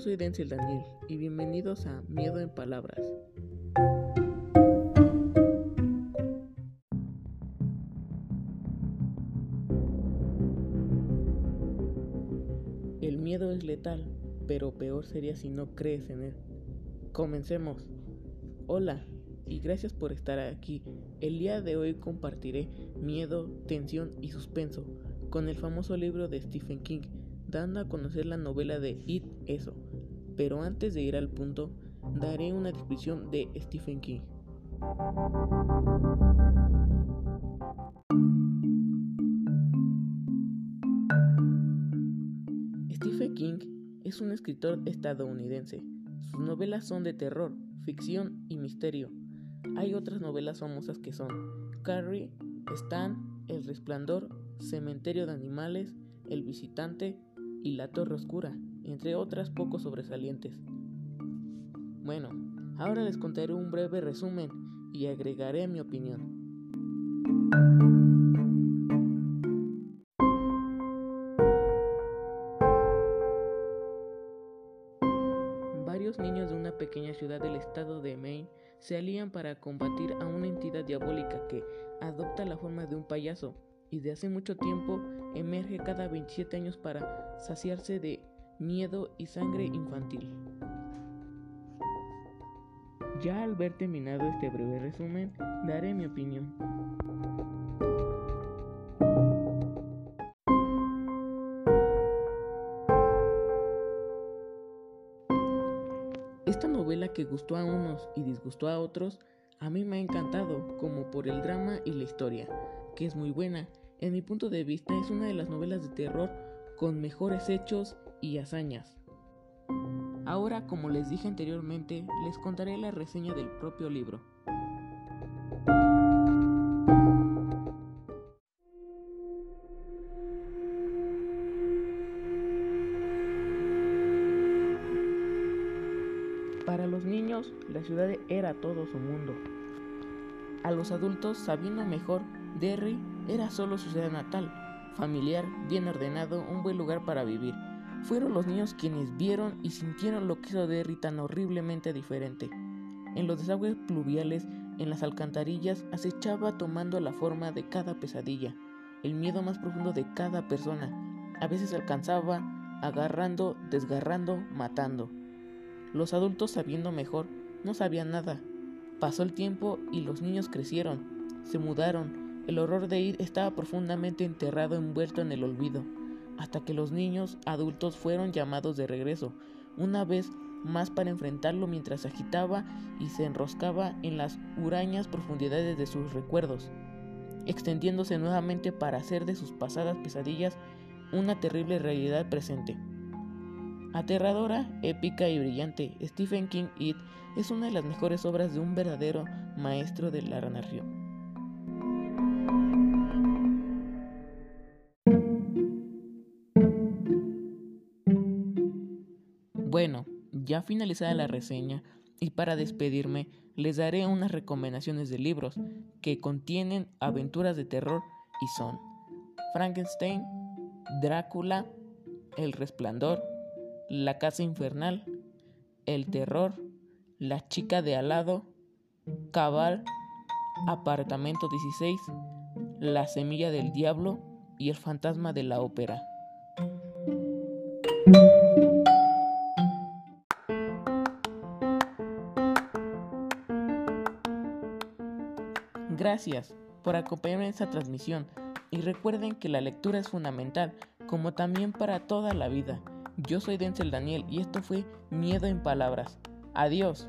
soy Denzel Daniel y bienvenidos a Miedo en Palabras. El miedo es letal, pero peor sería si no crees en él. Comencemos. Hola y gracias por estar aquí. El día de hoy compartiré miedo, tensión y suspenso con el famoso libro de Stephen King dando a conocer la novela de It Eso. Pero antes de ir al punto, daré una descripción de Stephen King. Stephen King es un escritor estadounidense. Sus novelas son de terror, ficción y misterio. Hay otras novelas famosas que son Carrie, Stan, El Resplandor, Cementerio de Animales, El Visitante, y La Torre Oscura, entre otras poco sobresalientes. Bueno, ahora les contaré un breve resumen y agregaré mi opinión. Varios niños de una pequeña ciudad del estado de Maine se alían para combatir a una entidad diabólica que adopta la forma de un payaso y de hace mucho tiempo emerge cada 27 años para saciarse de miedo y sangre infantil. Ya al ver terminado este breve resumen, daré mi opinión. Esta novela que gustó a unos y disgustó a otros, a mí me ha encantado, como por el drama y la historia, que es muy buena en mi punto de vista es una de las novelas de terror con mejores hechos y hazañas. Ahora, como les dije anteriormente, les contaré la reseña del propio libro. Para los niños, la ciudad era todo su mundo. A los adultos, sabiendo mejor, Derry era solo su ciudad natal, familiar, bien ordenado, un buen lugar para vivir. Fueron los niños quienes vieron y sintieron lo que hizo Derry tan horriblemente diferente. En los desagües pluviales, en las alcantarillas, acechaba tomando la forma de cada pesadilla, el miedo más profundo de cada persona. A veces alcanzaba, agarrando, desgarrando, matando. Los adultos, sabiendo mejor, no sabían nada. Pasó el tiempo y los niños crecieron, se mudaron, el horror de ir estaba profundamente enterrado envuelto en el olvido, hasta que los niños adultos fueron llamados de regreso, una vez más para enfrentarlo mientras se agitaba y se enroscaba en las hurañas profundidades de sus recuerdos, extendiéndose nuevamente para hacer de sus pasadas pesadillas una terrible realidad presente. Aterradora, épica y brillante, Stephen King It es una de las mejores obras de un verdadero maestro de la narración. Bueno, ya finalizada la reseña y para despedirme les daré unas recomendaciones de libros que contienen aventuras de terror y son Frankenstein, Drácula, El Resplandor, La Casa Infernal, El Terror, La Chica de Alado, Cabal, Apartamento 16, La Semilla del Diablo y El Fantasma de la Ópera. Gracias por acompañarme en esta transmisión y recuerden que la lectura es fundamental, como también para toda la vida. Yo soy Denzel Daniel y esto fue Miedo en Palabras. Adiós.